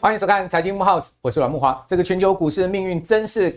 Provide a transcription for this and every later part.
欢迎收看《财经木 house》，我是阮木华。这个全球股市的命运真是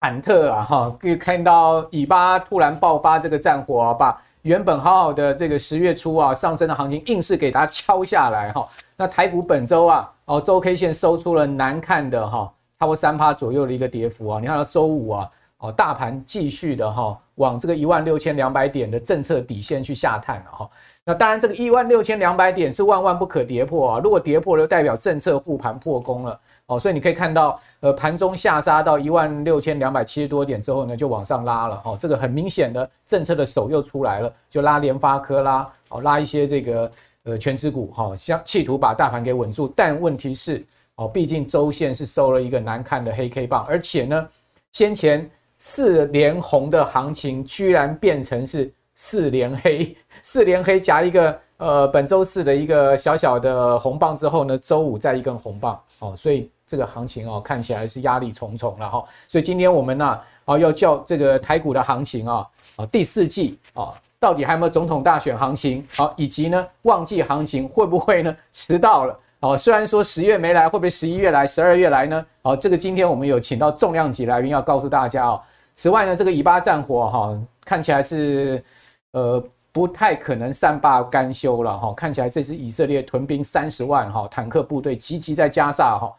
忐忑啊！哈，可以看到以巴突然爆发这个战火啊，把原本好好的这个十月初啊上升的行情，硬是给它敲下来哈。那台股本周啊，哦周 K 线收出了难看的哈，差不多三趴左右的一个跌幅啊。你看到周五啊，哦大盘继续的哈往这个一万六千两百点的政策底线去下探了哈。那当然，这个一万六千两百点是万万不可跌破啊！如果跌破了，代表政策护盘破功了哦。所以你可以看到，呃，盘中下杀到一万六千两百七十多点之后呢，就往上拉了哦。这个很明显的政策的手又出来了，就拉联发科拉哦，拉一些这个呃权值股哈，想企图把大盘给稳住。但问题是哦，毕竟周线是收了一个难看的黑 K 棒，而且呢，先前四连红的行情居然变成是四连黑。四连黑夹一个呃，本周四的一个小小的红棒之后呢，周五再一根红棒哦，所以这个行情哦看起来是压力重重了哈。所以今天我们呢啊要叫这个台股的行情啊啊第四季啊到底还有没有总统大选行情啊，以及呢旺季行情会不会呢迟到了哦？虽然说十月没来，会不会十一月来、十二月来呢？哦，这个今天我们有请到重量级来宾要告诉大家哦。此外呢，这个以巴战火哈看起来是呃。不太可能善罢甘休了哈，看起来这次以色列屯兵三十万哈坦克部队集集在加萨哈，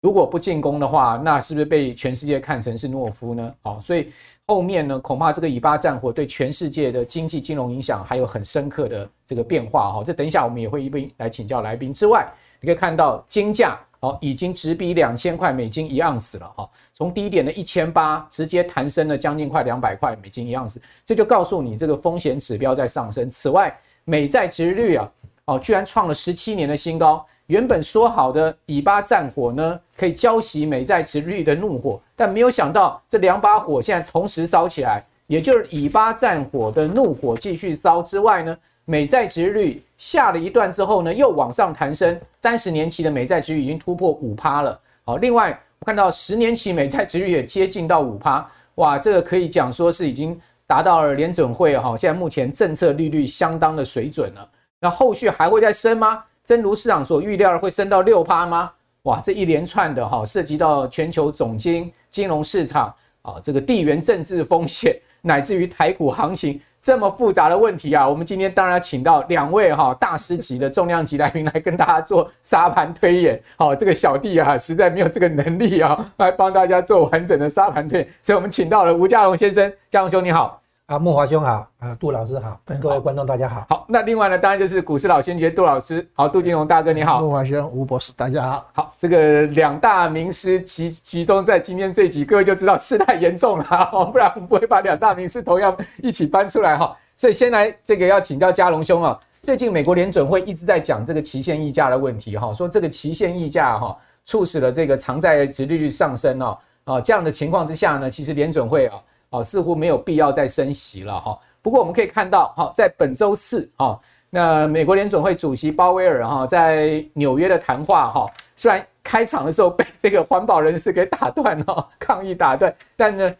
如果不进攻的话，那是不是被全世界看成是懦夫呢？好，所以后面呢，恐怕这个以巴战火对全世界的经济金融影响还有很深刻的这个变化哈。这等一下我们也会一并来请教来宾。之外，你可以看到金价。哦，已经直逼两千块美金一盎司了哈，从低点的一千八直接弹升了将近快两百块美金一盎司，这就告诉你这个风险指标在上升。此外，美债殖率啊，哦，居然创了十七年的新高。原本说好的以巴战火呢，可以浇熄美债殖率的怒火，但没有想到这两把火现在同时烧起来，也就是以巴战火的怒火继续烧之外呢。美债殖率下了一段之后呢，又往上弹升，三十年期的美债殖率已经突破五趴了。好，另外我看到十年期美债殖率也接近到五趴，哇，这个可以讲说是已经达到了联准会哈，现在目前政策利率相当的水准了。那后续还会再升吗？真如市场所预料的会升到六趴吗？哇，这一连串的哈，涉及到全球总金、金融市场啊，这个地缘政治风险，乃至于台股行情。这么复杂的问题啊，我们今天当然要请到两位哈大师级的重量级来宾来跟大家做沙盘推演。好，这个小弟啊实在没有这个能力啊，来帮大家做完整的沙盘推演，所以我们请到了吴家龙先生，家龙兄你好。啊，木华兄好，啊，杜老师好，各位观众大家好。好，那另外呢，当然就是股市老先觉杜老师，好，杜金龙大哥你好。木华兄，吴博士大家好。好，这个两大名师集集中在今天这集，各位就知道事态严重了，不然我们不会把两大名师同样一起搬出来哈。所以先来这个要请教嘉龙兄啊，最近美国联准会一直在讲这个期限溢价的问题哈，说这个期限溢价哈促使了这个长债殖利率上升哦，啊这样的情况之下呢，其实联准会啊啊似乎没有必要再升息了哈。不过我们可以看到，哈，在本周四，哈，那美国联准会主席鲍威尔，哈，在纽约的谈话，哈，虽然开场的时候被这个环保人士给打断了，抗议打断，但呢，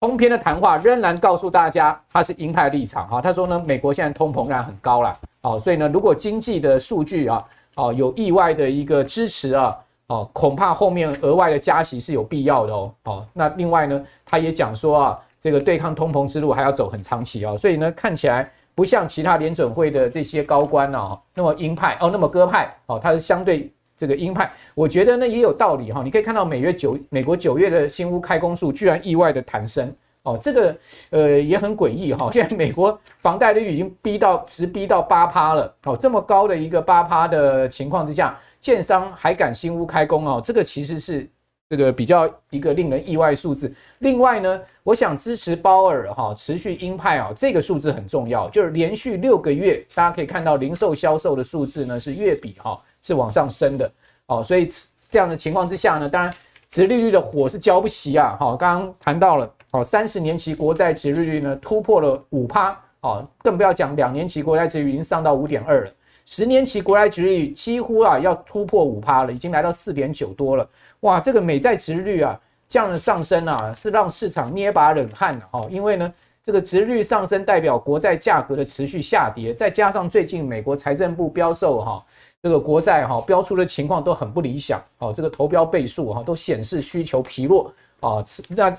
通篇的谈话仍然告诉大家，他是鹰派立场，哈，他说呢，美国现在通膨量很高了，好，所以呢，如果经济的数据啊，哦，有意外的一个支持啊，哦，恐怕后面额外的加息是有必要的哦，哦，那另外呢，他也讲说啊。这个对抗通膨之路还要走很长期哦，所以呢，看起来不像其他联准会的这些高官哦，那么鹰派哦，那么鸽派哦，它是相对这个鹰派。我觉得呢也有道理哈，你可以看到美月九美国九月的新屋开工数居然意外的弹升哦，这个呃也很诡异哈。现在美国房贷利率已经逼到直逼到八趴了哦，这么高的一个八趴的情况之下，建商还敢新屋开工哦，这个其实是。这个比较一个令人意外数字。另外呢，我想支持鲍尔哈持续鹰派啊，这个数字很重要，就是连续六个月，大家可以看到零售销售的数字呢是月比哈是往上升的哦，所以这样的情况之下呢，当然殖利率的火是浇不熄啊。好，刚刚谈到了哦，三十年期国债殖利率呢突破了五趴哦，更不要讲两年期国债殖利率已经上到五点二了。十年期国债殖利率几乎啊要突破五趴了，已经来到四点九多了。哇，这个美债殖率啊这样的上升啊，是让市场捏把冷汗了哈。因为呢，这个殖率上升代表国债价格的持续下跌，再加上最近美国财政部标售哈这个国债哈标出的情况都很不理想，哦，这个投标倍数哈都显示需求疲弱啊，那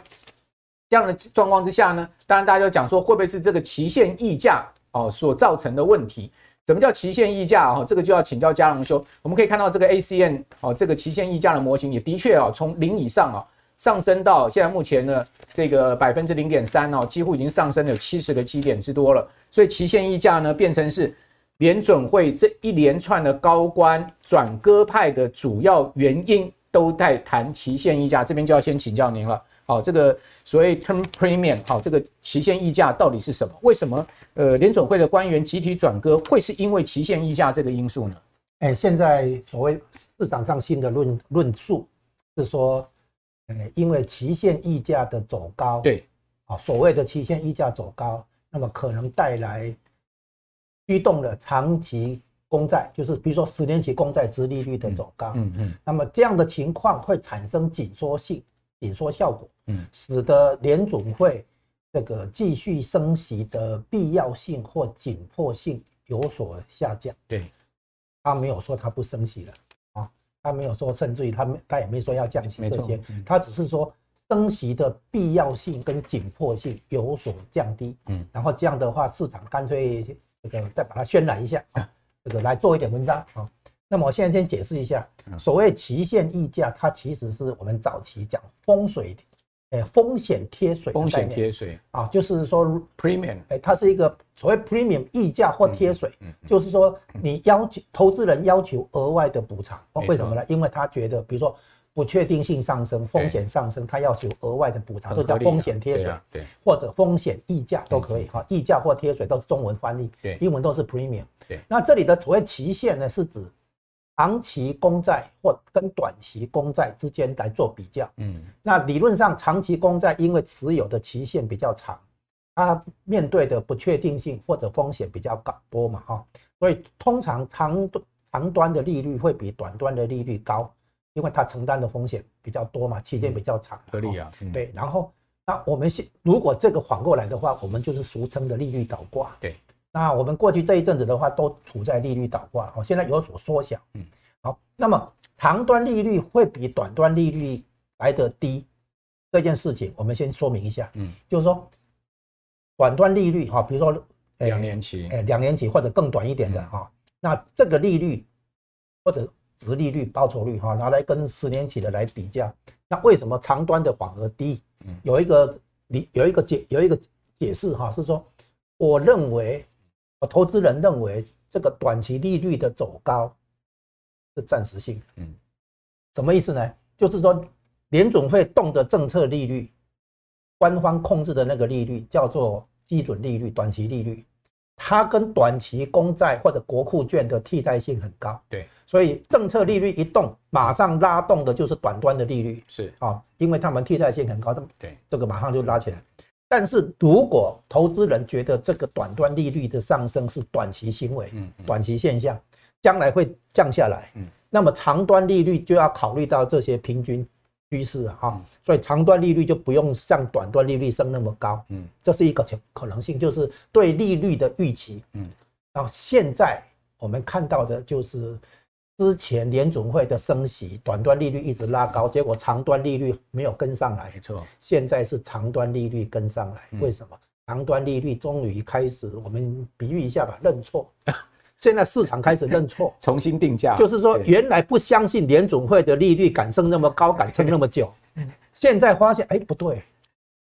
这样的状况之下呢，当然大家就讲说会不会是这个期限溢价哦所造成的问题？什么叫期限溢价啊？这个就要请教嘉龙兄。我们可以看到这个 ACN 哦，这个期限溢价的模型也的确啊从零以上啊。上升到现在目前呢，这个百分之零点三哦，几乎已经上升了有七十个基点之多了。所以期限溢价呢，变成是联准会这一连串的高官转鸽派的主要原因，都在谈期限溢价。这边就要先请教您了。好，这个所谓 term premium，好，这个期限溢价到底是什么？为什么呃联准会的官员集体转割，会是因为期限溢价这个因素呢？哎，现在所谓市场上新的论论述是说。因为期限溢价的走高，对，啊，所谓的期限溢价走高，那么可能带来驱动了长期公债，就是比如说十年期公债殖利率的走高，嗯嗯，那么这样的情况会产生紧缩性、紧缩效果，嗯，使得联总会这个继续升息的必要性或紧迫性有所下降，对，他没有说他不升息了啊。他没有说，甚至于他没，他也没说要降息这些，他只是说升息的必要性跟紧迫性有所降低。嗯，然后这样的话，市场干脆这个再把它渲染一下啊，这个来做一点文章啊。那么我现在先解释一下，所谓期限溢价，它其实是我们早期讲风水的。哎，风险贴水，风险贴水。啊，就是说 premium，哎，它是一个所谓 premium 溢价或贴水，嗯，就是说你要求投资人要求额外的补偿，哦，为什么呢？因为他觉得，比如说不确定性上升，风险上升，他要求额外的补偿，这叫风险贴水，对，或者风险溢价都可以哈，溢价或贴水都是中文翻译，对，英文都是 premium，对，那这里的所谓期限呢，是指。长期公债或跟短期公债之间来做比较，嗯，那理论上长期公债因为持有的期限比较长，它面对的不确定性或者风险比较高多嘛，哈，所以通常长端长端的利率会比短端的利率高，因为它承担的风险比较多嘛，期间比较长，合理啊，对。然后那我们现如果这个反过来的话，我们就是俗称的利率倒挂，对。那我们过去这一阵子的话，都处在利率倒挂，哦，现在有所缩小，嗯，好，那么长端利率会比短端利率来得低，这件事情我们先说明一下，嗯，就是说短端利率哈，比如说两年期，哎，两年期或者更短一点的哈，那这个利率或者值利率报酬率哈，拿来跟十年期的来比较，那为什么长端的反而低？有一个理有一个解有一个解释哈，是说我认为。投资人认为这个短期利率的走高是暂时性，嗯，什么意思呢？就是说联总会动的政策利率，官方控制的那个利率叫做基准利率，短期利率，它跟短期公债或者国库券的替代性很高，对，所以政策利率一动，马上拉动的就是短端的利率，是。啊，因为他们替代性很高，对，这个马上就拉起来。但是如果投资人觉得这个短端利率的上升是短期行为，嗯，短期现象，将来会降下来，嗯，那么长端利率就要考虑到这些平均趋势啊，哈，所以长端利率就不用像短端利率升那么高，嗯，这是一个可能性，就是对利率的预期，嗯，然后现在我们看到的就是。之前联准会的升息，短端利率一直拉高，结果长端利率没有跟上来。没错，现在是长端利率跟上来，为什么？长端利率终于开始，我们比喻一下吧，认错。现在市场开始认错，重新定价，就是说原来不相信联准会的利率敢升那么高，敢撑那么久，现在发现哎不对，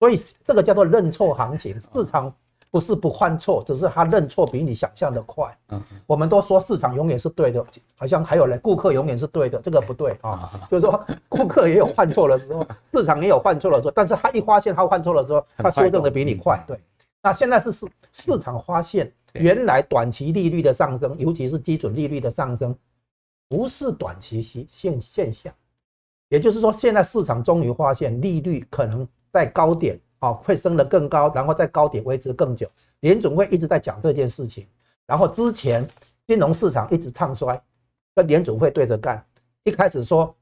所以这个叫做认错行情，市场。不是不犯错，只是他认错比你想象的快。嗯，我们都说市场永远是对的，好像还有人顾客永远是对的，这个不对啊。就是说顾客也有犯错的时候，市场也有犯错的时候，但是他一发现他犯错的时候，他修正的比你快。对，那现在是市市场发现原来短期利率的上升，尤其是基准利率的上升，不是短期现现象，也就是说现在市场终于发现利率可能在高点。啊，会升得更高，然后在高点维持更久。联总会一直在讲这件事情，然后之前金融市场一直唱衰，跟联总会对着干。一开始说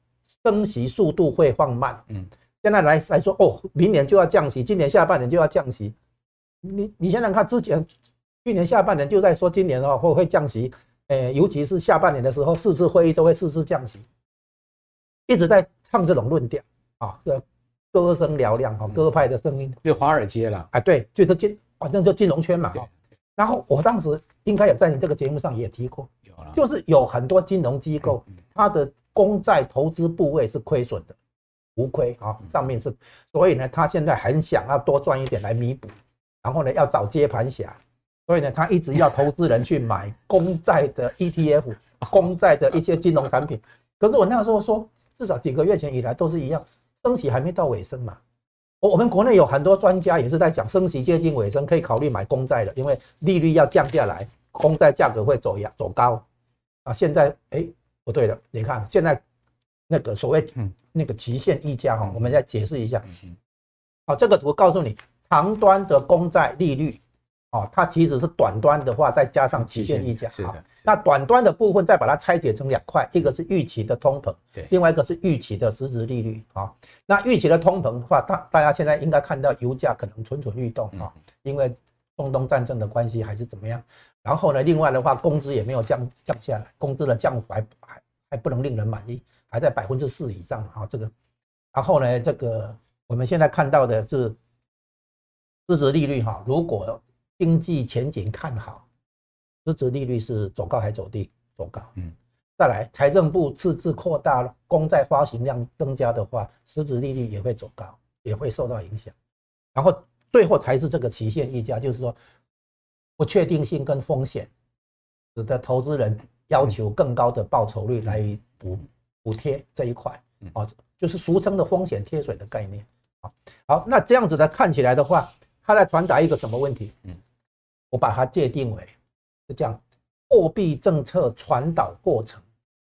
升息速度会放慢，嗯，现在来来说哦，明年就要降息，今年下半年就要降息。你你想想看，之前去年下半年就在说今年的话会会降息，诶，尤其是下半年的时候，四次会议都会四次降息，一直在唱这种论调啊，这歌声嘹亮哈，歌派的声音，就华尔街了，哎，对，就是金，反正就金融圈嘛，哈。然后我当时应该有在你这个节目上也提过，就是有很多金融机构，它的公债投资部位是亏损的，无亏啊，上面是，所以呢，他现在很想要多赚一点来弥补，然后呢，要找接盘侠，所以呢，他一直要投资人去买公债的 ETF，公债的一些金融产品。可是我那时候说，至少几个月前以来都是一样，升息还没到尾声嘛。我我们国内有很多专家也是在讲，升息接近尾声，可以考虑买公债了，因为利率要降下来，公债价格会走压走高。啊，现在哎不对了，你看现在那个所谓那个期限溢价哈，我们再解释一下。好，这个图告诉你长端的公债利率。哦，它其实是短端的话，再加上期限溢价。是的。那短端的部分再把它拆解成两块，一个是预期的通膨，对，另外一个是预期的实质利率。啊，那预期的通膨的话，大大家现在应该看到油价可能蠢蠢欲动啊，因为中东战争的关系还是怎么样。然后呢，另外的话，工资也没有降降下来，工资的降幅还还还不能令人满意，还在百分之四以上啊。这个，然后呢，这个我们现在看到的是实质利率哈，如果经济前景看好，实质利率是走高还走低？走高。嗯，再来，财政部赤字扩大了，公债发行量增加的话，实质利率也会走高，也会受到影响。然后最后才是这个期限溢价，就是说不确定性跟风险，使得投资人要求更高的报酬率来补补贴这一块啊，就是俗称的风险贴水的概念。好，那这样子的看起来的话，它在传达一个什么问题？嗯。我把它界定为是这样，货币政策传导过程，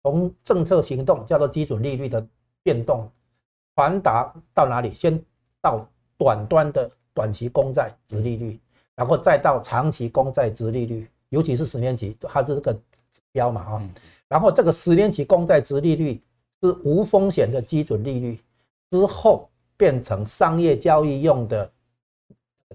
从政策行动叫做基准利率的变动，传达到哪里？先到短端的短期公债殖利率，然后再到长期公债殖利率，尤其是十年期，它是这个指标嘛啊。然后这个十年期公债殖利率是无风险的基准利率，之后变成商业交易用的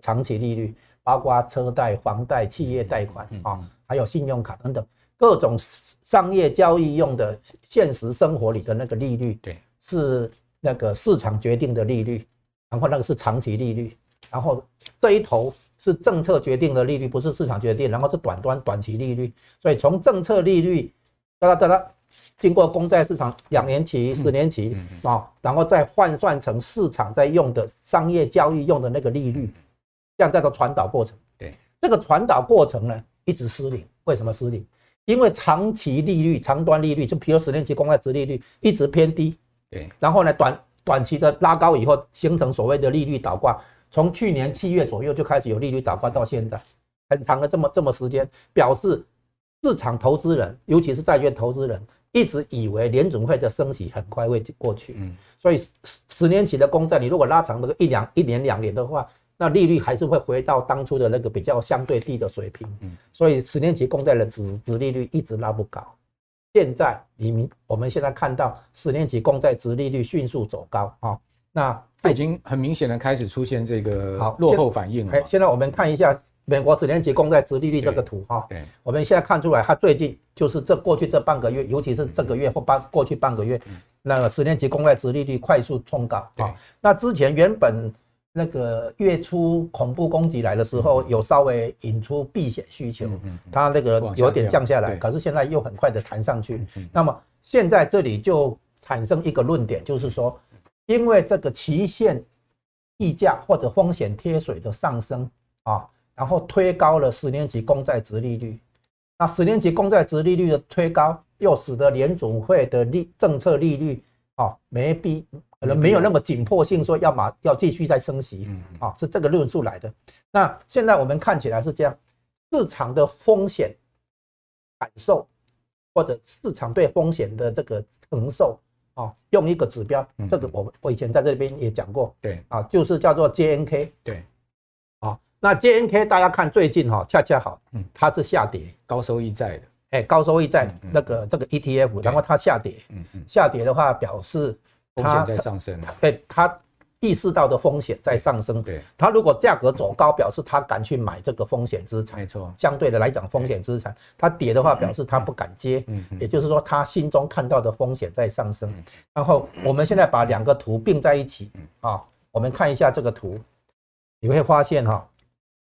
长期利率。包括车贷、房贷、企业贷款啊，还有信用卡等等各种商业交易用的现实生活里的那个利率，对，是那个市场决定的利率，然后那个是长期利率，然后这一头是政策决定的利率，不是市场决定，然后是短端短期利率，所以从政策利率哒哒哒哒，经过公债市场两年期、十年期啊，然后再换算成市场在用的商业交易用的那个利率。这样叫做传导过程。对，这个传导过程呢，一直失灵。为什么失灵？因为长期利率、长端利率，就比如十年期公债殖利率一直偏低。对，然后呢，短短期的拉高以后，形成所谓的利率倒挂。从去年七月左右就开始有利率倒挂，到现在很长的这么这么时间，表示市场投资人，尤其是债券投资人，一直以为联准会的升息很快会过去。嗯，所以十十年期的公债，你如果拉长那个一两一年两年的话，那利率还是会回到当初的那个比较相对低的水平，所以十年期公债的殖殖利率一直拉不高。现在你们我们现在看到十年期公债值利率迅速走高啊，那它已经很明显的开始出现这个好落后反应了。现在我们看一下美国十年期公债值利率这个图哈，我们现在看出来，它最近就是这过去这半个月，尤其是这个月或半过去半个月，那个十年期公债值利率快速冲高啊。那之前原本。那个月初恐怖攻击来的时候，有稍微引出避险需求，它那个有点降下来，可是现在又很快的弹上去。那么现在这里就产生一个论点，就是说，因为这个期限溢价或者风险贴水的上升啊，然后推高了十年期公债值利率。那十年期公债值利率的推高，又使得联总会的利政策利率啊没必。可能没有那么紧迫性，说要马要继续再升息，啊，是这个论述来的。那现在我们看起来是这样，市场的风险感受或者市场对风险的这个承受，啊，用一个指标，这个我我以前在这边也讲过，对，啊，就是叫做 JNK，对，啊，那 JNK 大家看最近哈，恰恰好，嗯，它是下跌，高收益债的，哎，高收益债那个这个 ETF，然后它下跌，嗯嗯，下跌的话表示。风险在上升，对它意识到的风险在上升。对，他如果价格走高，表示他敢去买这个风险资产。没错，相对的来讲，风险资产它跌的话，表示他不敢接。嗯，也就是说，他心中看到的风险在上升。然后我们现在把两个图并在一起啊，我们看一下这个图，你会发现哈，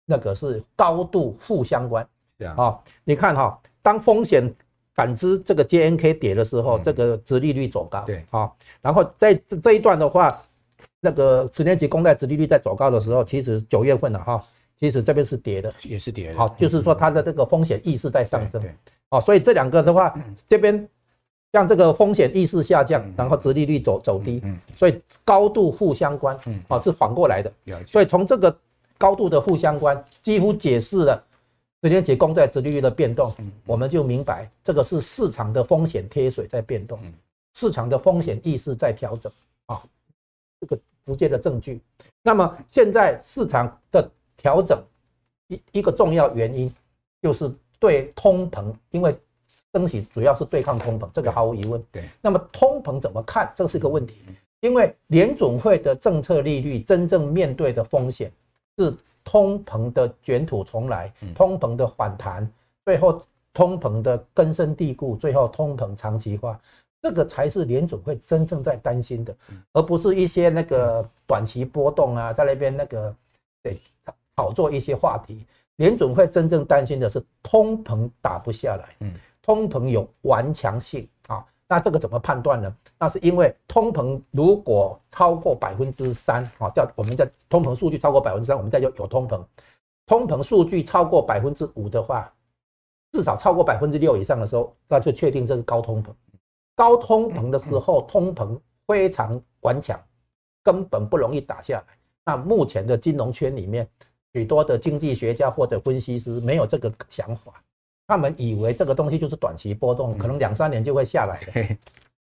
那个是高度负相关。啊，你看哈，当风险感知这个 JNK 跌的时候，这个殖利率走高。对，啊，然后在这这一段的话。那个十年期公债殖利率在走高的时候，其实九月份了哈，其实这边是跌的，也是跌的。好，就是说它的这个风险意识在上升。哦，所以这两个的话，这边让这个风险意识下降，然后殖利率走走低，所以高度负相关。哦，是反过来的。所以从这个高度的负相关，几乎解释了十年期公债殖利率的变动，我们就明白这个是市场的风险贴水在变动，市场的风险意识在调整。啊。这个直接的证据。那么现在市场的调整一一个重要原因就是对通膨，因为升息主要是对抗通膨，这个毫无疑问。对。那么通膨怎么看？这是一个问题。因为联总会的政策利率真正面对的风险是通膨的卷土重来，通膨的反弹，最后通膨的根深蒂固，最后通膨长期化。这个才是联总会真正在担心的，而不是一些那个短期波动啊，在那边那个对炒炒作一些话题。联总会真正担心的是通膨打不下来，嗯，通膨有顽强性啊。那这个怎么判断呢？那是因为通膨如果超过百分之三啊，叫我们在通膨数据超过百分之三，我们再就有通膨。通膨数据超过百分之五的话，至少超过百分之六以上的时候，那就确定这是高通膨。高通膨的时候，通膨非常顽强，根本不容易打下来。那目前的金融圈里面，许多的经济学家或者分析师没有这个想法，他们以为这个东西就是短期波动，可能两三年就会下来的。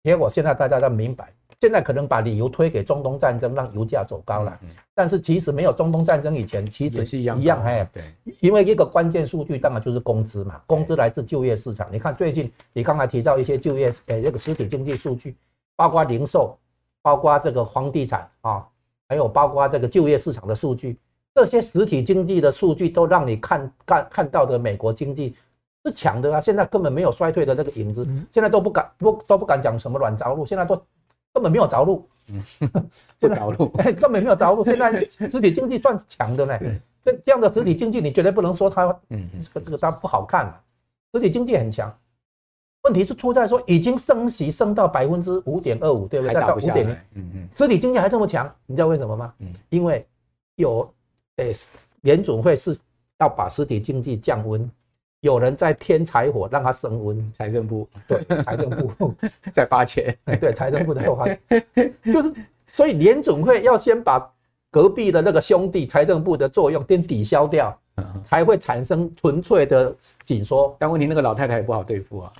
结果现在大家都明白。现在可能把理由推给中东战争，让油价走高了。但是其实没有中东战争以前，其实是一样一样。哎，对，因为一个关键数据当然就是工资嘛，工资来自就业市场。你看最近你刚才提到一些就业，呃，这个实体经济数据，包括零售，包括这个房地产啊，还有包括这个就业市场的数据，这些实体经济的数据都让你看看看到的美国经济是强的啊。现在根本没有衰退的那个影子，现在都不敢不都不敢讲什么软着陆，现在都。根本没有着陆，嗯，不着陆，哎，根本没有着陆。现在实体经济算强的呢，这这样的实体经济，你绝对不能说它，嗯，这个这个它不好看。实体经济很强，问题是出在说已经升息升到百分之五点二五，对不对？到五点零，嗯嗯，实体经济还这么强，你知道为什么吗？嗯，因为有，诶，联总会是要把实体经济降温。有人在添柴火，让它升温。财政部对，财政部在发钱。对，财政部 在发钱，就是所以联准会要先把隔壁的那个兄弟财政部的作用先抵消掉，才会产生纯粹的紧缩。但问题那个老太太也不好对付啊。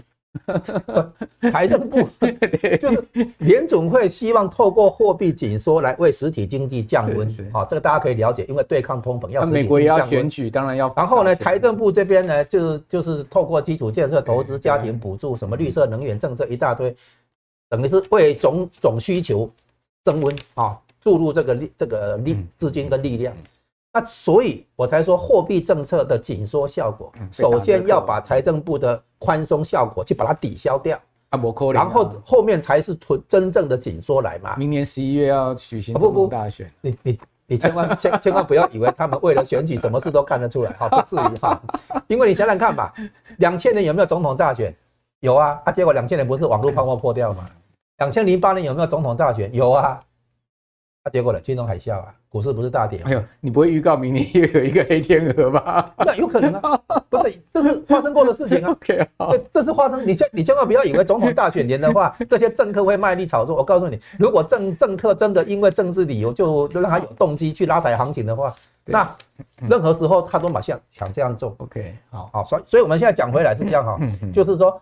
财政部。就是联总会希望透过货币紧缩来为实体经济降温，好，这个大家可以了解，因为对抗通膨要。美国也要选举，当然要。然后呢，财政部这边呢，就是就是透过基础建设投资、家庭补助、什么绿色能源政策一大堆，等于是为总总需求增温啊，注入这个力、这个力资金跟力量。那所以我才说货币政策的紧缩效果，首先要把财政部的宽松效果去把它抵消掉啊，然后后面才是纯真正的紧缩来嘛。明年十一月要举行总统大选，你你你千万千千万不要以为他们为了选举什么事都看得出来，好，不至于哈。因为你想想看吧，两千年有没有总统大选？有啊，啊，结果两千年不是网络泡沫破掉吗？两千零八年有没有总统大选？有啊。结果呢？金融海啸啊，股市不是大跌。哎呦，你不会预告明年又有一个黑天鹅吧？那有可能啊，不是，这是发生过的事情啊。OK，这这是发生，你千你千万不要以为总统大选年的话，这些政客会卖力炒作。我告诉你，如果政政客真的因为政治理由就让他有动机去拉抬行情的话，那任何时候他都马上想这样做。OK，好，好，所以所以我们现在讲回来是这样哈，就是说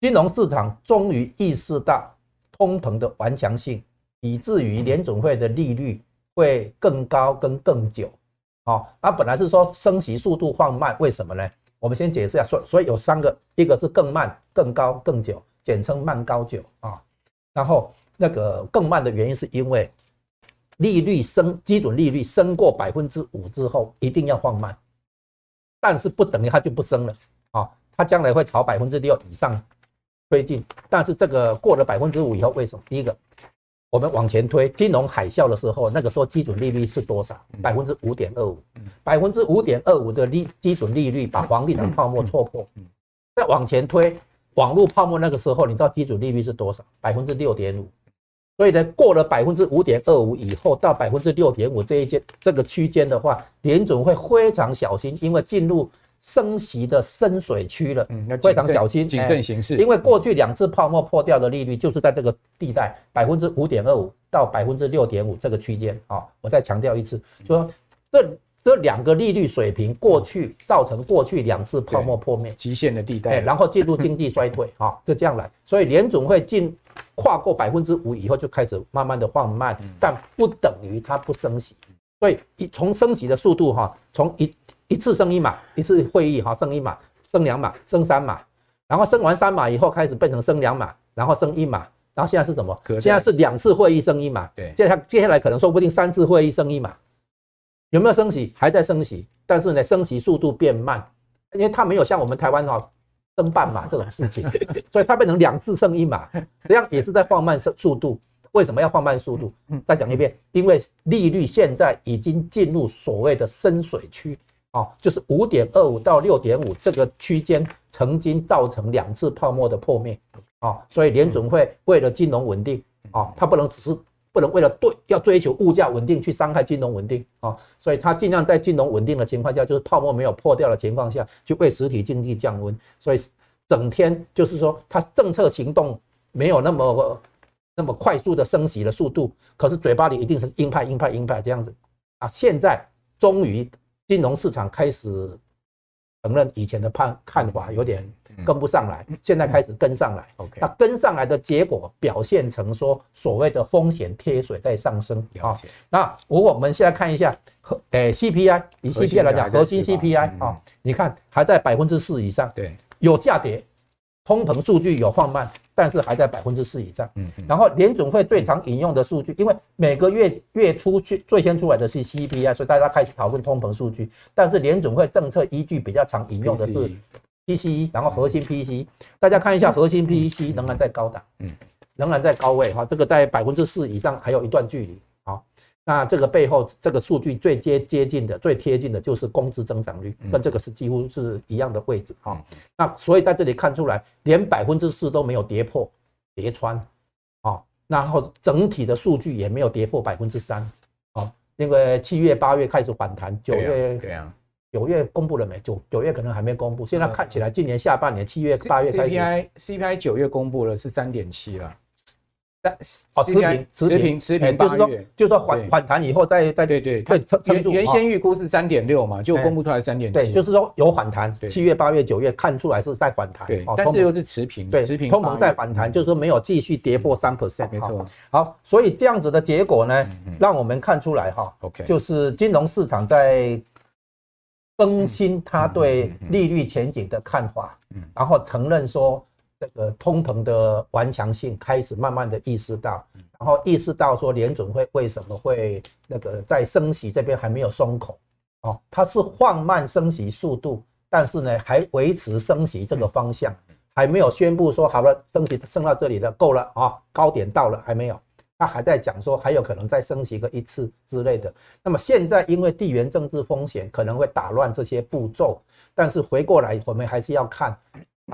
金融市场终于意识到通膨的顽强性。以至于联准会的利率会更高跟更久，好，那本来是说升息速度放慢，为什么呢？我们先解释一下，所所以有三个，一个是更慢、更高、更久，简称慢高久啊。然后那个更慢的原因是因为利率升，基准利率升过百分之五之后，一定要放慢，但是不等于它就不升了啊，它将来会朝百分之六以上推进。但是这个过了百分之五以后，为什么？第一个，我们往前推，金融海啸的时候，那个时候基准利率是多少？百分之五点二五，百分之五点二五的利基准利率把房地产泡沫戳破。再往前推，网络泡沫那个时候，你知道基准利率是多少？百分之六点五。所以呢，过了百分之五点二五以后，到百分之六点五这一间这个区间的话，联准会非常小心，因为进入升息的深水区了，嗯，非常小心，谨慎行事。因为过去两次泡沫破掉的利率就是在这个地带，百分之五点二五到百分之六点五这个区间啊。我再强调一次，就说这这两个利率水平过去造成过去两次泡沫破灭极限的地带，然后进入经济衰退 啊，就这样来。所以联总会进。跨过百分之五以后就开始慢慢的放慢，但不等于它不升息，所以一从升息的速度哈，从一一次升一码，一次会议哈升一码，升两码，升三码，然后升完三码以后开始变成升两码，然后升一码，然后现在是什么？现在是两次会议升一码，对，接下接下来可能说不定三次会议升一码，有没有升息？还在升息，但是呢升息速度变慢，因为它没有像我们台湾哈。升半码这种事情，所以它变成两次升一码，这样也是在放慢速速度。为什么要放慢速度？再讲一遍，因为利率现在已经进入所谓的深水区哦，就是五点二五到六点五这个区间，曾经造成两次泡沫的破灭啊，所以联准会为了金融稳定啊，它不能只是。不能为了对要追求物价稳定去伤害金融稳定啊，所以他尽量在金融稳定的情况下，就是泡沫没有破掉的情况下，去为实体经济降温。所以整天就是说，他政策行动没有那么那么快速的升息的速度，可是嘴巴里一定是鹰派鹰派鹰派这样子啊。现在终于金融市场开始承认以前的判看法有点。跟不上来，现在开始跟上来。OK，那跟上来的结果表现成说，所谓的风险贴水在上升啊。那如果我们现在看一下，诶 CPI，以 CPI 来讲，核心 CPI 啊，你看还在百分之四以上，对，有下跌，通膨数据有放慢，但是还在百分之四以上。嗯，然后联总会最常引用的数据，因为每个月月初去最先出来的是 CPI，所以大家开始讨论通膨数据。但是联总会政策依据比较常引用的是。PCE，然后核心 PCE，大家看一下核心 PCE 仍然在高档，嗯，仍然在高位哈，这个在百分之四以上还有一段距离。好，那这个背后这个数据最接接近的、最贴近的就是工资增长率，跟这个是几乎是一样的位置哈。那所以在这里看出来，连百分之四都没有跌破、跌穿，啊，然后整体的数据也没有跌破百分之三，啊，因为七月、八月开始反弹，九月对啊。九月公布了没？九九月可能还没公布。现在看起来，今年下半年七月、八月开始。CPI CPI 九月公布了是三点七了，但哦持平持平持平，就是说就是说反反弹以后再再对对对原原先预估是三点六嘛，就公布出来三点七。对，就是说有反弹。七月、八月、九月看出来是在反弹，对，但是又是持平，对，持平。通膨在反弹，就是说没有继续跌破三 percent，没错。好，所以这样子的结果呢，让我们看出来哈，OK，就是金融市场在。更新他对利率前景的看法，然后承认说这个通膨的顽强性开始慢慢的意识到，然后意识到说联准会为什么会那个在升息这边还没有松口，哦，它是放慢升息速度，但是呢还维持升息这个方向，还没有宣布说好了升息升到这里了够了啊，高点到了还没有。他还在讲说还有可能再升息个一次之类的。那么现在因为地缘政治风险可能会打乱这些步骤，但是回过来我们还是要看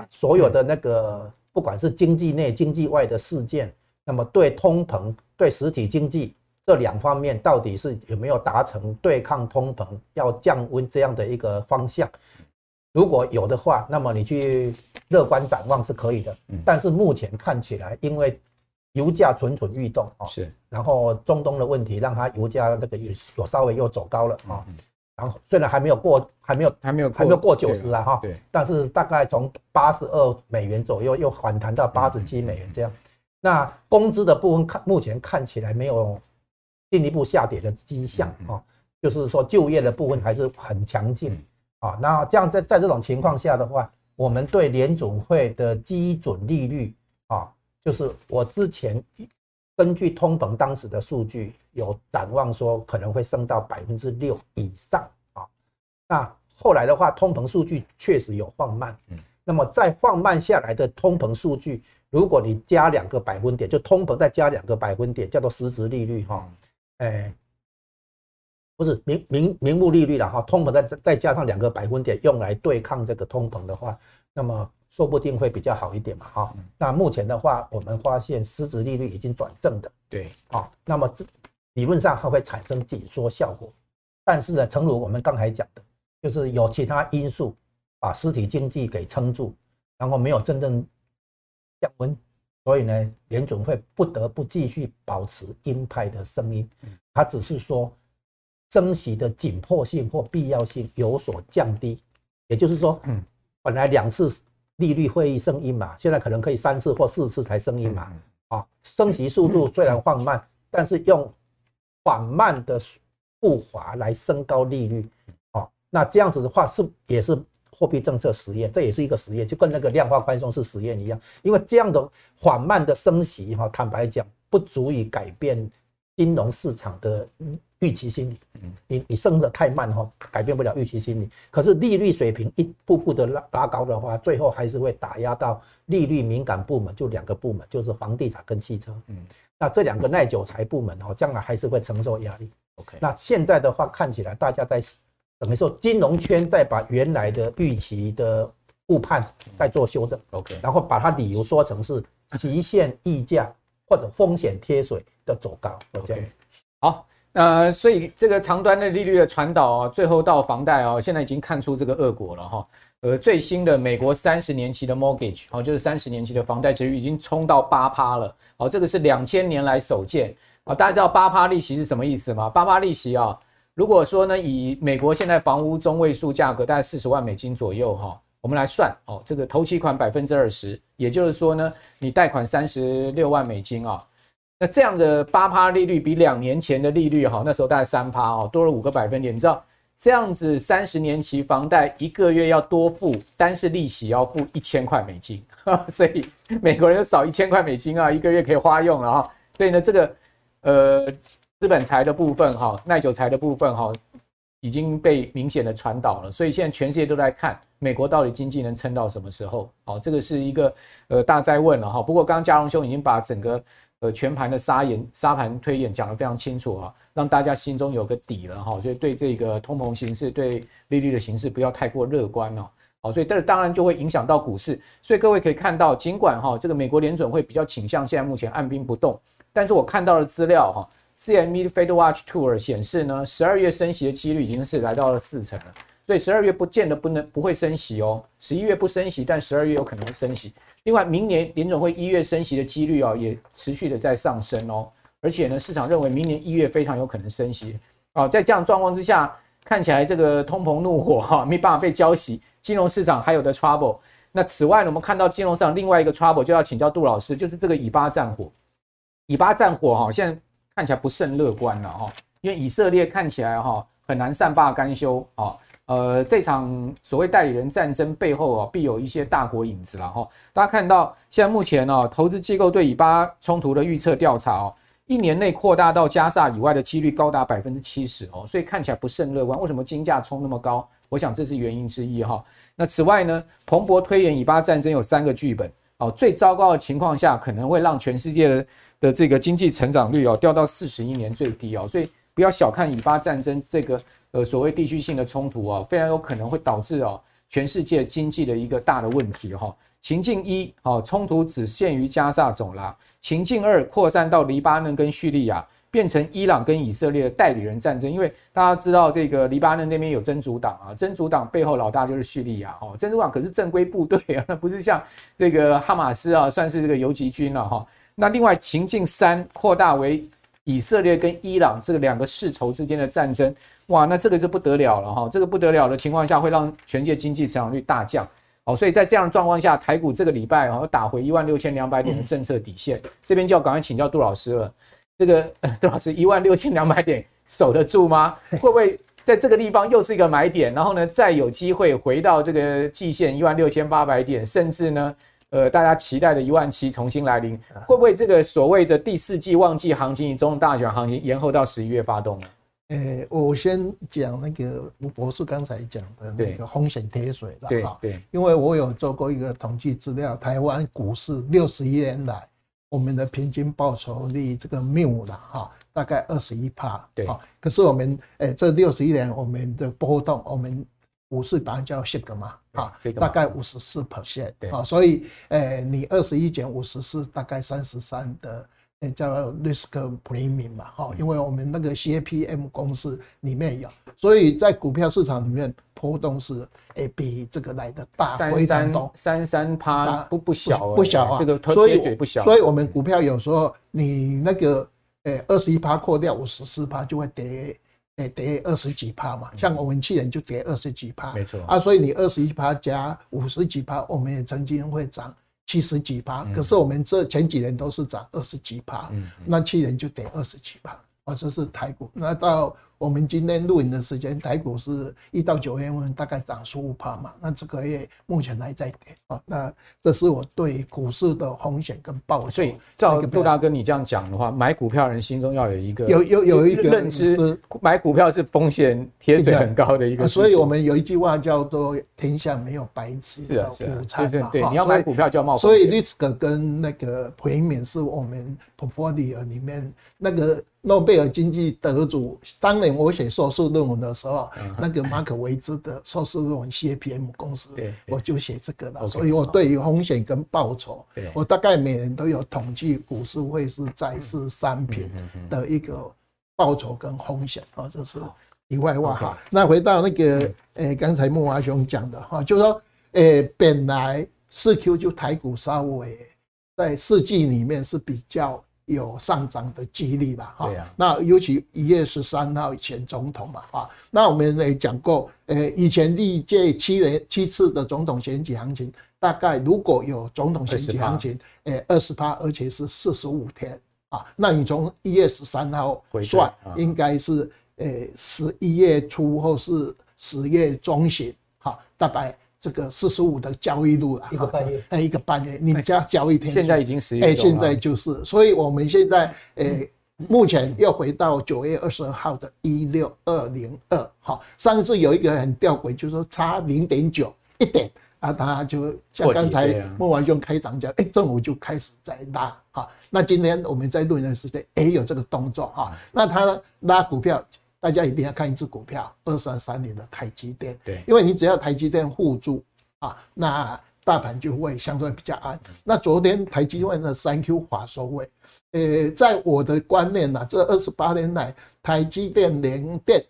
所有的那个不管是经济内经济外的事件，那么对通膨对实体经济这两方面到底是有没有达成对抗通膨要降温这样的一个方向？如果有的话，那么你去乐观展望是可以的。但是目前看起来因为。油价蠢蠢欲动啊，是，然后中东的问题让它油价那个有有稍微又走高了啊，然后虽然还没有过，还没有还没有还没有过九十啊哈，对，但是大概从八十二美元左右又反弹到八十七美元这样，那工资的部分看目前看起来没有进一步下跌的迹象啊，就是说就业的部分还是很强劲啊，那这样在在这种情况下的话，我们对联总会的基准利率啊。就是我之前根据通膨当时的数据，有展望说可能会升到百分之六以上啊。那后来的话，通膨数据确实有放慢。嗯，那么再放慢下来的通膨数据，如果你加两个百分点，就通膨再加两个百分点，叫做实质利率哈。哎，不是名名名目利率了哈，通膨再再加上两个百分点，用来对抗这个通膨的话，那么。说不定会比较好一点嘛，哈。那目前的话，我们发现实质利率已经转正的，对，啊，那么这理论上它会产生紧缩效果，但是呢，诚如我们刚才讲的，就是有其他因素把实体经济给撑住，然后没有真正降温，所以呢，联总会不得不继续保持鹰派的声音，它只是说升息的紧迫性或必要性有所降低，也就是说，嗯，本来两次。利率会议升鹰嘛，现在可能可以三次或四次才升鹰嘛。啊，升息速度虽然放慢，但是用缓慢的步伐来升高利率。啊，那这样子的话是也是货币政策实验，这也是一个实验，就跟那个量化宽松是实验一样。因为这样的缓慢的升息，哈，坦白讲不足以改变金融市场的。预期心理，你你升的太慢哈，改变不了预期心理。可是利率水平一步步的拉拉高的话，最后还是会打压到利率敏感部门，就两个部门，就是房地产跟汽车。嗯，那这两个耐久财部门哈，将来还是会承受压力。OK，那现在的话看起来，大家在等于说金融圈在把原来的预期的误判在做修正。OK，然后把它理由说成是极限溢价或者风险贴水的走高。OK，好。呃，所以这个长端的利率的传导啊，最后到房贷啊，现在已经看出这个恶果了哈。呃，最新的美国三十年期的 mortgage，哦，就是三十年期的房贷，其实已经冲到八趴了。哦，这个是两千年来首见啊。大家知道八趴利息是什么意思吗？八趴利息啊，如果说呢，以美国现在房屋中位数价格大概四十万美金左右哈，我们来算哦，这个头期款百分之二十，也就是说呢，你贷款三十六万美金啊。那这样的八趴利率比两年前的利率哈，那时候大概三趴哦，多了五个百分点。你知道这样子三十年期房贷一个月要多付，单是利息要付一千块美金，所以美国人少一千块美金啊，一个月可以花用了哈。所以呢，这个呃资本财的部分哈，耐久财的部分哈，已经被明显的传导了。所以现在全世界都在看美国到底经济能撑到什么时候？好，这个是一个呃大灾问了哈。不过刚刚嘉荣兄已经把整个。呃，全盘的沙眼沙盘推演讲得非常清楚啊，让大家心中有个底了哈，所以对这个通膨形势、对利率的形势不要太过乐观哦。好，所以这当然就会影响到股市。所以各位可以看到，尽管哈这个美国联准会比较倾向现在目前按兵不动，但是我看到的资料哈，CME Fed Watch Tour 显示呢，十二月升息的几率已经是来到了四成了。所以十二月不见得不能不会升息哦，十一月不升息，但十二月有可能会升息。另外，明年联总会一月升息的几率啊，也持续的在上升哦。而且呢，市场认为明年一月非常有可能升息啊。在这样状况之下，看起来这个通膨怒火哈没办法被浇熄，金融市场还有的 trouble。那此外呢，我们看到金融市场另外一个 trouble 就要请教杜老师，就是这个以巴战火。以巴战火哈，现在看起来不甚乐观了哈，因为以色列看起来哈很难善罢甘休啊。呃，这场所谓代理人战争背后啊，必有一些大国影子了哈。大家看到，现在目前呢，投资机构对以巴冲突的预测调查哦，一年内扩大到加萨以外的几率高达百分之七十哦，所以看起来不甚乐观。为什么金价冲那么高？我想这是原因之一哈。那此外呢，彭博推演以巴战争有三个剧本哦，最糟糕的情况下可能会让全世界的的这个经济成长率哦掉到四十一年最低哦，所以。不要小看以巴战争这个呃所谓地区性的冲突啊，非常有可能会导致哦全世界经济的一个大的问题哈。情境一，好，冲突只限于加沙走廊；情境二，扩散到黎巴嫩跟叙利亚，变成伊朗跟以色列的代理人战争。因为大家知道这个黎巴嫩那边有真主党啊，真主党背后老大就是叙利亚哈。真主党可是正规部队啊，那不是像这个哈马斯啊，算是这个游击军了哈。那另外情境三，扩大为。以色列跟伊朗这个两个世仇之间的战争，哇，那这个就不得了了哈！这个不得了的情况下，会让全界经济成长率大降。好，所以在这样的状况下，台股这个礼拜啊，打回一万六千两百点的政策底线，这边就要赶快请教杜老师了。这个杜老师，一万六千两百点守得住吗？会不会在这个地方又是一个买点？然后呢，再有机会回到这个季线一万六千八百点，甚至呢？呃大家期待的一万七重新来临，会不会这个所谓的第四季旺季行情、总统大选行情延后到十一月发动呢？诶、欸，我先讲那个吴博士刚才讲的那个风险贴水了哈，对，因为我有做过一个统计资料，台湾股市六十一年来，我们的平均报酬率这个谬了哈，大概二十一帕，对，可是我们诶、欸、这六十一年我们的波动，我们股市把它叫 shake 嘛，啊，大概五十四 percent，啊，所以诶、欸、你二十一减五十四，大概三十三的。叫 risk premium 嘛，哈，因为我们那个 CAPM 公式里面有，所以在股票市场里面波动是诶比这个来的大，非常多，三三趴不不小，不小啊，这个所以不小，所以我们股票有时候你那个诶二十一趴扣掉五十四趴就会跌诶跌二十几趴嘛，像我们去年就跌二十几趴，没错啊，所以你二十一趴加五十几趴，我们也曾经会涨。七十几趴，可是我们这前几年都是涨二十几趴，那去年就跌二十几趴，我，这是台股。那到我们今天录影的时间，台股是一到九月份大概涨十五趴嘛，那这个月目前还在跌啊。那这是我对股市的风险跟报酬。所以照杜大哥你这样讲的话，买股票人心中要有一个有有有一个认知，买股票是风险贴水很高的一个。所以我们有一句话叫做“天下没有白吃的午餐”嘛。对，你要买股票就要冒风险。所以 risk 跟那个 premium 是我们 portfolio 里面那个。诺贝尔经济得主，当年我写硕士论文的时候，那个马可维兹的硕士论文 CAPM 公司，我就写这个了。所以我对于风险跟报酬，我大概每年都有统计股市汇市债市商品的一个报酬跟风险啊，这是题外话哈。那回到那个，诶，刚才木华兄讲的哈，就是说，诶，本来四 Q 就台股稍微在四季里面是比较。有上涨的几率吧，哈。那尤其一月十三号以前总统嘛，哈。那我们也讲过，呃，以前历届七年七次的总统选举行情，大概如果有总统选举行情，呃，二十八，而且是四十五天啊。那你从一月十三号算，应该是呃十一月初或是十月中旬，哈，大概。这个四十五的交易路了，一个半月，哎，一个半月，你加交易天，现在已经十一，哎，现在就是，所以我们现在，诶，目前又回到九月二十二号的一六二零二，好，上次有一个很吊诡，就是说差零点九一点啊，他就像刚才慕驊兄开场讲，哎，政府就开始在拉，好，那今天我们在录音的时间也有这个动作哈，那他拉股票。大家一定要看一只股票，二三三零的台积电。对，因为你只要台积电护住啊，那大盘就会相对比较安。那昨天台积电的三 Q 华收尾，呃，在我的观念呐，这二十八年来，台积电、联电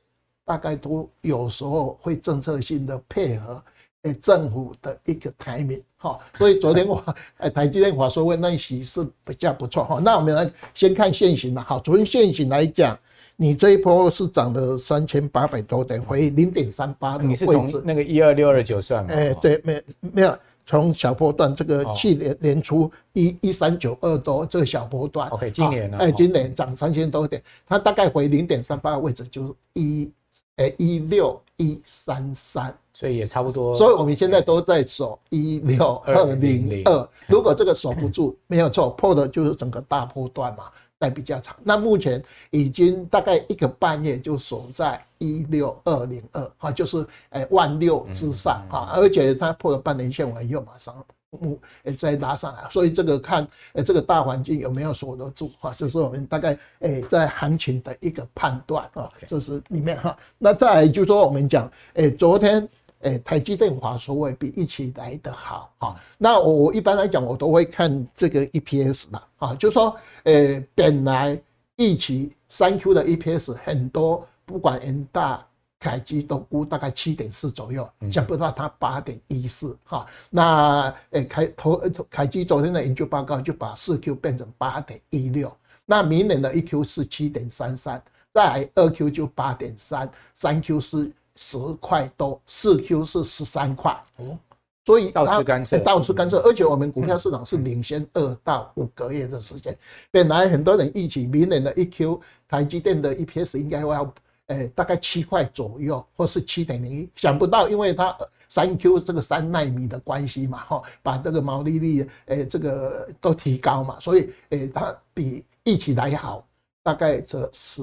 大概都有时候会政策性的配合，诶，政府的一个台面哈。所以昨天我诶 台积电华说会那一席是比较不错哈。那我们来先看现行的，好，昨天现行来讲。你这一波是涨了三千八百多点，回零点三八的位置。你是从那个一二六二九算吗？哎，对，没没有从小波段这个去年年初一一三九二多这个小波段。OK，今年呢？哎，今年涨三千多点，它大概回零点三八的位置就是一哎一六一三三，所以也差不多。所以我们现在都在守一六二零二，如果这个守不住，没有错，破的就是整个大波段嘛。在比较长，那目前已经大概一个半月就守在一六二零二哈，就是诶万六之上啊，而且它破了半年线完以后马上目诶再拉上来，所以这个看诶这个大环境有没有锁得住哈，就是我们大概诶在行情的一个判断啊，这是里面哈。那再来就是说我们讲诶昨天。哎，台积电华说会比一起来的好哈。那我一般来讲，我都会看这个 EPS 的啊，就是说，呃，本来预期三 Q 的 EPS 很多，不管人大、凯基都估大概七点四左右，想不到它八点一四哈。那呃，凯投凯基昨天的研究报告就把四 Q 变成八点一六，那明年的一 Q 是七点三三，再二 Q 就八点三，三 Q 是。十块多，四 Q 是十三块哦，所以倒吃甘蔗，倒吃甘蔗，而且我们股票市场是领先二到五个月的时间。本来很多人预期明年的一 Q 台积电的 EPS 应该要诶大概七块左右，或是七点零一，想不到，因为它三 Q 这个三纳米的关系嘛，哈，把这个毛利率诶这个都提高嘛，所以诶它比预期来好，大概这十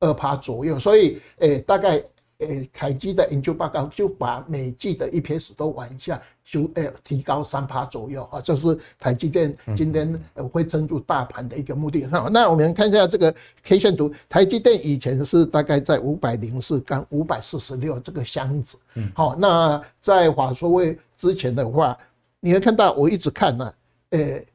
二趴左右，所以诶大概。诶，凯基的研究报告就把每季的 EPS 都往下修，诶，提高三趴左右啊，这是台积电今天会撑住大盘的一个目的。好，那我们看一下这个 K 线图，台积电以前是大概在五百零四跟五百四十六这个箱子。嗯，好，那在华硕会之前的话，你会看到我一直看呢，诶，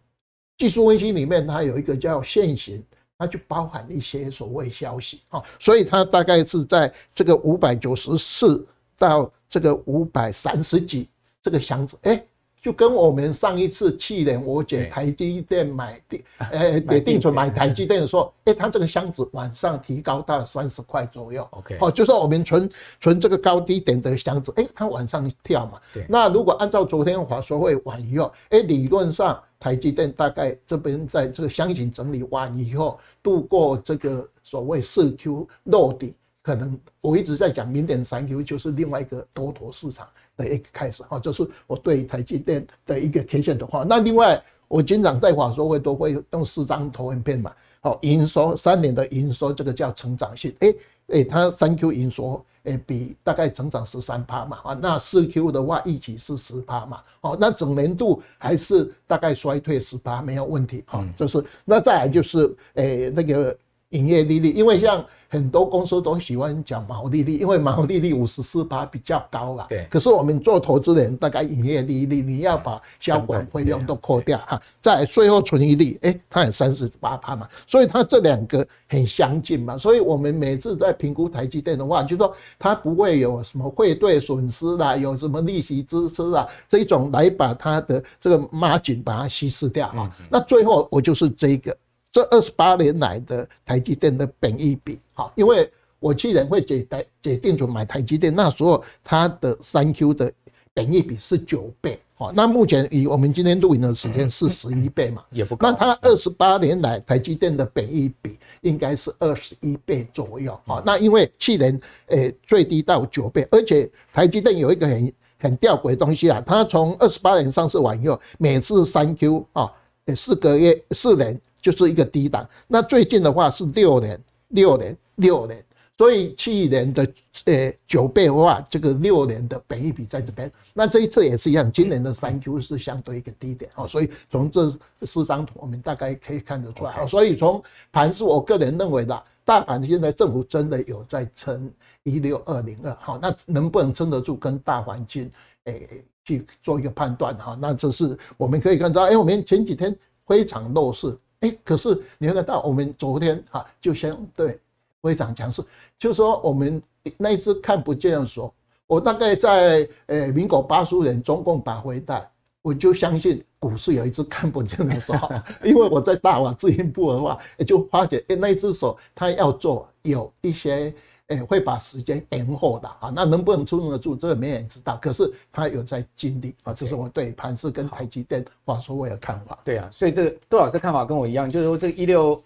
技术分析里面它有一个叫线型。它就包含一些所谓消息，啊，所以它大概是在这个五百九十四到这个五百三十几这个箱子，哎。就跟我们上一次去年我姐台积电买定，呃，给定存买台积电的时候，哎，它这个箱子晚上提高到三十块左右。OK，好，就是我们存存这个高低点的箱子，哎，它往上跳嘛。对。那如果按照昨天华说会晚以后，哎，理论上台积电大概这边在这个箱型整理完以后，度过这个所谓四 Q 落底，可能我一直在讲，明年三 Q 就是另外一个多头市场。的一个开始哈，这是我对台积电的一个 K 线的话。那另外，我经常在华硕会都会用四张投影片嘛。好，营收三年的营收，这个叫成长性。哎哎，它三 Q 营收哎比大概成长十三趴嘛啊，那四 Q 的话一起是十趴嘛。哦，那整年度还是大概衰退十趴没有问题哈。就是那再来就是哎那个营业利率，因为像。很多公司都喜欢讲毛利率，因为毛利率五十四趴比较高了。对。可是我们做投资人，大概营业利率你要把销管费用都扣掉哈，在税后纯益率，哎，它也三十八趴嘛，所以它这两个很相近嘛。所以我们每次在评估台积电的话，就是说它不会有什么汇兑损失啦，有什么利息支出啊这一种来把它的这个 margin 把它稀释掉啊。那最后我就是这个。这二十八年来的台积电的本益比，好，因为我去年会解台解定主买台积电，那时候它的三 Q 的本益比是九倍，好，那目前以我们今天录影的时间是十一倍嘛，也不高。那它二十八年来台积电的本益比应该是二十一倍左右，好，那因为去年诶最低到九倍，而且台积电有一个很很吊诡的东西啊，它从二十八年上市完以后，每次三 Q 啊，四个月四年。就是一个低档，那最近的话是六年、六年、六年，所以去年的呃九倍的话，这个六年的本益比在这边。那这一次也是一样，今年的三 Q 是相对一个低点哦，所以从这四张图我们大概可以看得出来。所以从盘是我个人认为的，大盘现在政府真的有在撑一六二零二，好，那能不能撑得住，跟大环境诶去做一个判断哈。那这是我们可以看到，哎，我们前几天非常弱势。哎，可是你会看到，我们昨天哈就相对非常强势，就是说我们那一次看不见的时候，我大概在呃民国八十五年中共打回来，我就相信股市有一只看不见的时候，因为我在大华资讯部的话，也就发觉哎那一只手他要做有一些。哎，会把时间延后的啊，那能不能撑得住，这个没人知道。可是他有在经历啊，这是我对盘势跟台积电华硕我的看法。对啊，所以这个杜老师看法跟我一样，就是说这个一六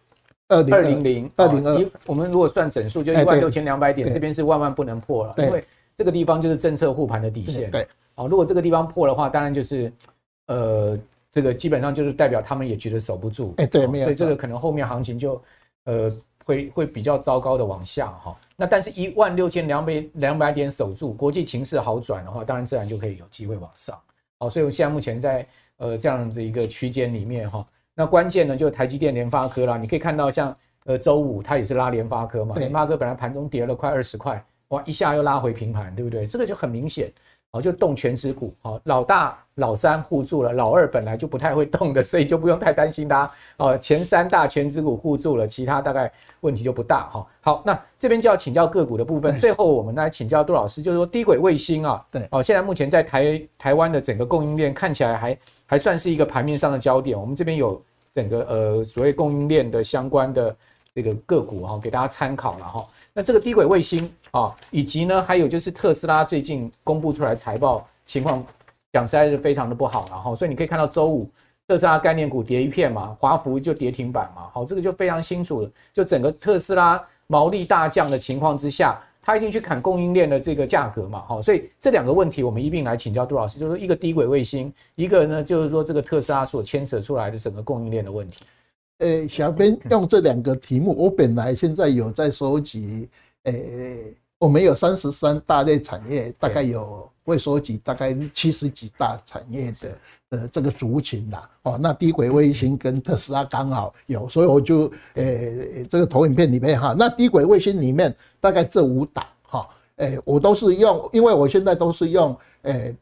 二零二零零二零二，我们如果算整数，就一万六千两百点，这边是万万不能破了，因为这个地方就是政策护盘的底线。对，好，如果这个地方破的话，当然就是呃，这个基本上就是代表他们也觉得守不住。哎，对，没有，所以这个可能后面行情就呃。会会比较糟糕的往下哈，那但是一万六千两百两百点守住，国际情势好转的话，当然自然就可以有机会往上。好，所以我现在目前在呃这样子一个区间里面哈，那关键呢就台积电、联发科啦，你可以看到像呃周五它也是拉联发科嘛，联发科本来盘中跌了快二十块，哇一下又拉回平盘，对不对？这个就很明显。好，就动全指股，好，老大老三护住了，老二本来就不太会动的，所以就不用太担心它。哦，前三大全指股护住了，其他大概问题就不大哈。好，那这边就要请教个股的部分，最后我们来请教杜老师，就是说低轨卫星啊，对，哦，现在目前在台台湾的整个供应链看起来还还算是一个盘面上的焦点，我们这边有整个呃所谓供应链的相关的。这个个股哈，给大家参考了哈。那这个低轨卫星啊，以及呢，还有就是特斯拉最近公布出来财报情况，讲实在是非常的不好了哈。所以你可以看到周五特斯拉概念股跌一片嘛，华孚就跌停板嘛。好，这个就非常清楚了，就整个特斯拉毛利大降的情况之下，他一定去砍供应链的这个价格嘛，哈，所以这两个问题我们一并来请教杜老师，就是一个低轨卫星，一个呢就是说这个特斯拉所牵扯出来的整个供应链的问题。呃，小编用这两个题目，我本来现在有在收集，呃，我们有三十三大类产业，大概有会收集大概七十几大产业的呃这个族群啦。哦，那低轨卫星跟特斯拉刚好有，所以我就呃这个投影片里面哈，那低轨卫星里面大概这五档哈，诶，我都是用，因为我现在都是用呃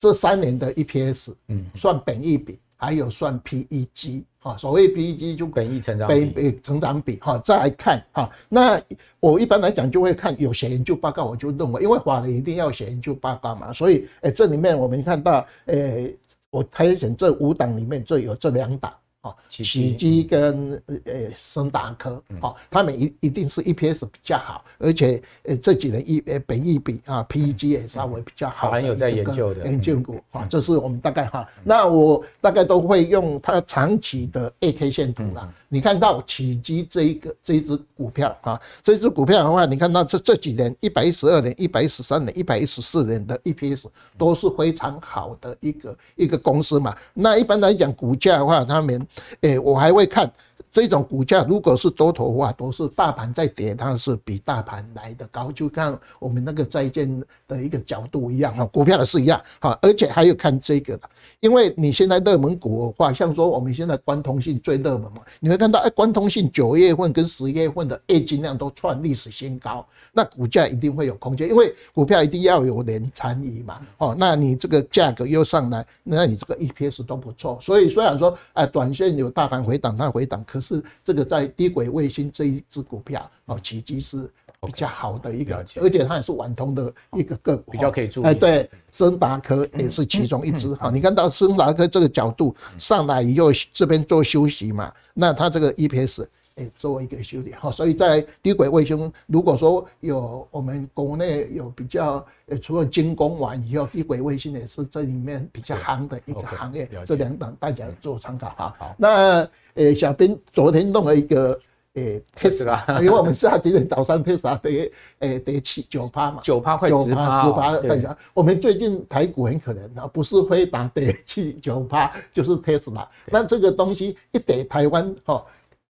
这三年的 EPS，嗯，算本益比。还有算 PEG 哈，所谓 PEG 就本益成长比，成长比哈，再来看哈，那我一般来讲就会看有写研究报告，我就认为，因为法人一定要写研究报告嘛，所以诶这里面我们看到诶，我挑选这五档里面这有这两档。哦，启基跟呃森达科，哦，他们一一定是 EPS 比较好，而且呃这几年一呃本益比啊 PEG 也稍微比较好，还有在研究的研究股啊，这是我们大概哈，那我大概都会用它长期的 A K 线图啦。你看到启碁这一个这一只股票啊，这只股票的话，你看到这这几年一百一十二年、一百一十三年、一百一十四年的 EPS 都是非常好的一个一个公司嘛。那一般来讲，股价的话，他们，诶、我还会看。这种股价如果是多头的话，都是大盘在跌，它是比大盘来的高，就看我们那个债券的一个角度一样哈，股票的是一样哈，而且还有看这个的，因为你现在热门股的话，像说我们现在光通信最热门嘛，你会看到哎，光通信九月份跟十月份的业绩量都创历史新高，那股价一定会有空间，因为股票一定要有人参与嘛，哦，那你这个价格又上来，那你这个 EPS 都不错，所以虽然说哎，短线有大盘回档，它回档可。是这个在低轨卫星这一支股票哦，奇迹是比较好的一个，而且它也是网通的一个个股，比较可以注意。哎，对，升达科也是其中一支哈。你看到升达科这个角度上来以后，这边做休息嘛，那它这个 EPS 哎做一个修理哈。所以在低轨卫星，如果说有我们国内有比较，呃，除了精工完以后，低轨卫星也是这里面比较夯的一个行业，这两档大家做参考哈。好，那。诶，小编昨天弄了一个诶特斯拉，因为我们知道今天早上特斯拉跌诶得七九趴嘛，九趴快十趴，十趴大家，我们最近台股很可能啊，不是辉达得七九趴，就是特斯拉。那这个东西一跌，台湾哈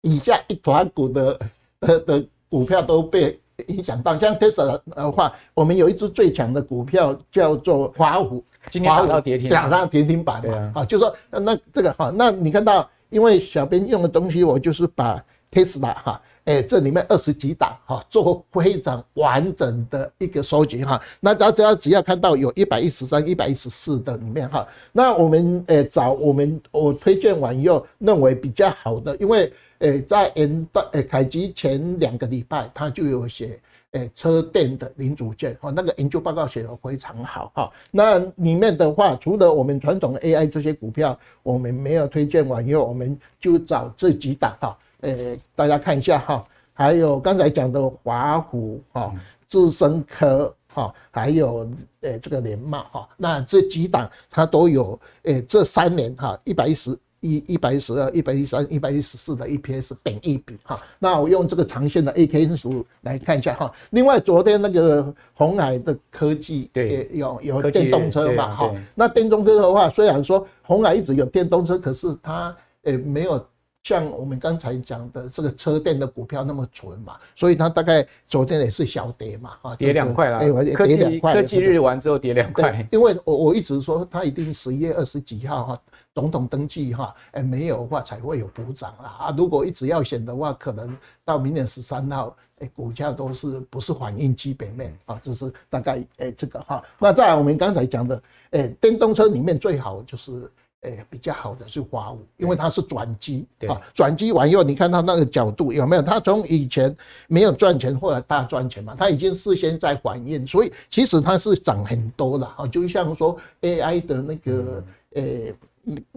以下一团股的的的股票都被影响到。像特斯拉的话，我们有一只最强的股票叫做华虎，今天打到跌停，打到跌停板嘛，啊，就说那这个哈，那你看到。因为小编用的东西，我就是把 Tesla 哈，哎，这里面二十几档哈，做非常完整的一个收集哈。那大家只要看到有一百一十三、一百一十四的里面哈，那我们诶找我们我推荐完以后认为比较好的，因为诶在元旦诶凯基前两个礼拜他就有写。诶，车电的零组件哈，那个研究报告写得非常好哈。那里面的话，除了我们传统 AI 这些股票，我们没有推荐完以后，我们就找这几档哈。诶，大家看一下哈，还有刚才讲的华虎哈、智深科哈，还有诶这个联茂哈，那这几档它都有诶，这三年哈一百一十。一一百一十二、一百一十三、一百一十四的 EPS 本一比哈，那我用这个长线的 A K 数来看一下哈。另外，昨天那个红海的科技也有有电动车嘛哈，那电动车的话，虽然说红海一直有电动车，可是它诶没有像我们刚才讲的这个车电的股票那么纯嘛，所以它大概昨天也是小跌嘛哈，跌两块了。跌两块，科技日完之后跌两块，因为我我一直说它一定十一月二十几号哈。总统登记哈，哎，没有的话才会有补涨啦啊！如果一直要选的话，可能到明年十三号，哎，股价都是不是反映基本面啊？就是大概哎这个哈。那在我们刚才讲的，哎，电动车里面最好就是哎比较好的是华五，因为它是转机啊，转机完以后，你看它那个角度有没有？它从以前没有赚钱，或者大赚钱嘛，它已经事先在反映，所以其实它是涨很多了啊。就像说 AI 的那个呃。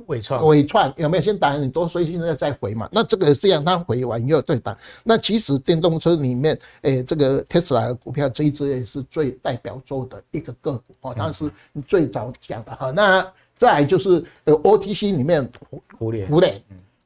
纬创，纬创有没有先打很多，所以现在再回嘛？那这个这样，它回完又再打。那其实电动车里面，诶、欸，这个特斯拉的股票这一支也是最代表作的一个个股哦，它是最早讲的哈。那再来就是呃，OTC 里面，胡联，胡联，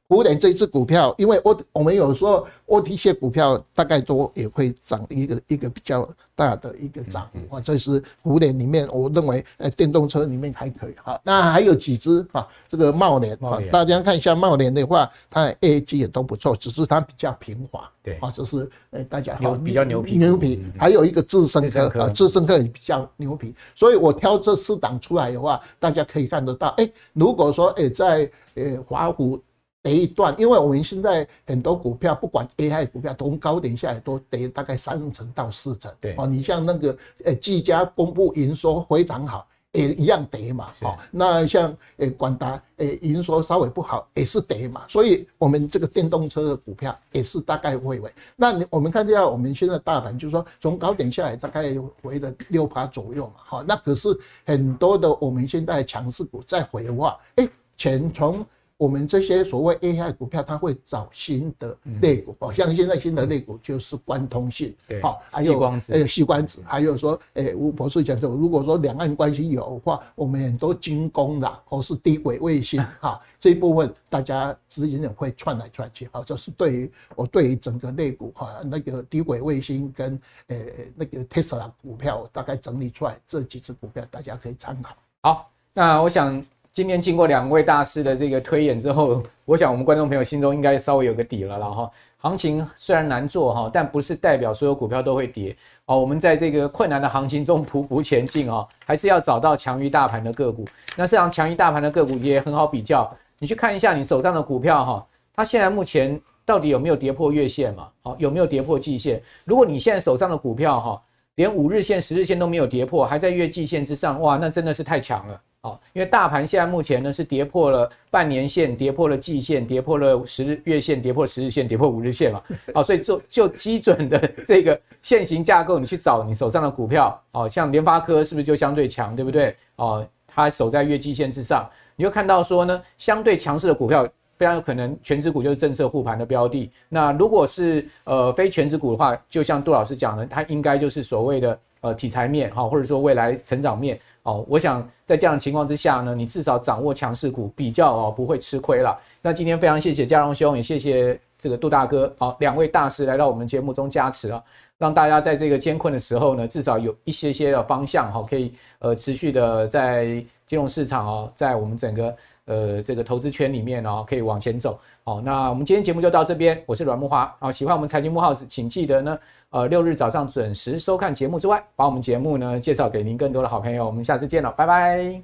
胡连这支股票，因为我我们有时候 OTC 股票大概都也会涨一个一个比较大的一个涨啊，这是胡连里面我认为呃电动车里面还可以。哈。那还有几支哈，这个茂联啊，大家看一下茂联的话，它的 AAG 也都不错，只是它比较平滑。对。啊，就是呃大家好比较牛皮牛皮，还有一个智深科啊，智深科也比较牛皮，所以我挑这四档出来的话，大家可以看得到，哎，如果说哎在呃华孚。跌一段，因为我们现在很多股票，不管 AI 股票，从高点下来都跌大概三成到四成。对哦，你像那个呃，技嘉公布营收非常好，也一样跌嘛。哦，那像呃，广达呃，营收稍微不好，也是跌嘛。所以，我们这个电动车的股票也是大概会回。那你我们看一下，我们现在大盘就是说，从高点下来大概回了六趴左右嘛。好，那可是很多的我们现在强势股在回的话，哎，钱从。我们这些所谓 AI 股票，它会找新的类股，哦，像现在新的类股就是光通信，好，还有光子，呃，矽光子，还有说，诶，吴博士讲说，如果说两岸关系有的话，我们很多军工的或是低轨卫星，哈，这一部分大家资金也会串来串去，好，这是对于我对于整个类股哈，那个低轨卫星跟呃那个 Tesla 股票大概整理出来这几只股票，大家可以参考。好，那我想。今天经过两位大师的这个推演之后，我想我们观众朋友心中应该稍微有个底了了哈。行情虽然难做哈，但不是代表所有股票都会跌哦。我们在这个困难的行情中匍匐前进哦，还是要找到强于大盘的个股。那市场强于大盘的个股也很好比较，你去看一下你手上的股票哈，它现在目前到底有没有跌破月线嘛？好，有没有跌破季线？如果你现在手上的股票哈，连五日线、十日线都没有跌破，还在月季线之上，哇，那真的是太强了。哦，因为大盘现在目前呢是跌破了半年线，跌破了季线，跌破了十日月线，跌破十日线，跌破五日线嘛。哦，所以就就基准的这个线型架构，你去找你手上的股票，哦，像联发科是不是就相对强，对不对？哦，它守在月季线之上，你就看到说呢，相对强势的股票非常有可能全值股就是政策护盘的标的。那如果是呃非全值股的话，就像杜老师讲的，它应该就是所谓的呃题材面哈，或者说未来成长面。哦，我想在这样的情况之下呢，你至少掌握强势股，比较哦不会吃亏了。那今天非常谢谢嘉荣兄，也谢谢这个杜大哥，好，两位大师来到我们节目中加持啊，让大家在这个艰困的时候呢，至少有一些些的方向哈，可以呃持续的在金融市场哦，在我们整个呃这个投资圈里面哦，可以往前走。好，那我们今天节目就到这边，我是阮慕驊，好，喜欢我们财经慕 House，请记得呢。呃，六日早上准时收看节目之外，把我们节目呢介绍给您更多的好朋友。我们下次见了，拜拜。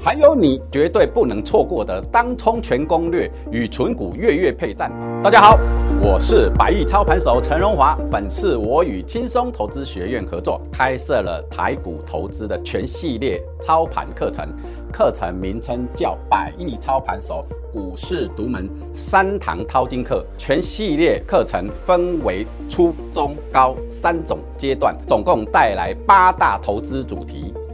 还有你绝对不能错过的当冲全攻略与存股月月配战。大家好，我是百亿操盘手陈荣华。本次我与轻松投资学院合作，开设了台股投资的全系列操盘课程。课程名称叫百亿操盘手股市独门三堂淘金课，全系列课程分为初中高三种阶段，总共带来八大投资主题。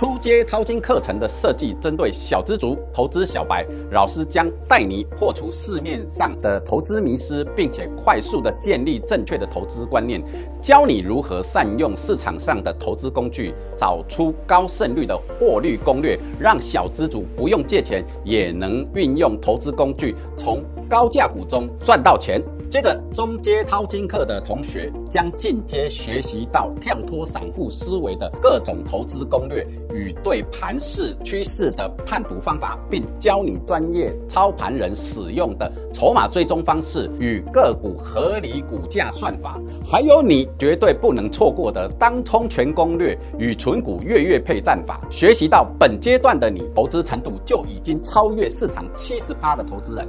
初阶淘金课程的设计针对小资族、投资小白，老师将带你破除市面上的投资迷思，并且快速地建立正确的投资观念，教你如何善用市场上的投资工具，找出高胜率的获利攻略，让小资族不用借钱也能运用投资工具，从高价股中赚到钱。接着，中阶淘金课的同学将进阶学习到跳脱散户思维的各种投资攻略与对盘势趋势的判读方法，并教你专业操盘人使用的筹码追踪方式与个股合理股价算法，还有你绝对不能错过的当冲全攻略与存股月月配战法。学习到本阶段的你，投资程度就已经超越市场七十趴的投资人。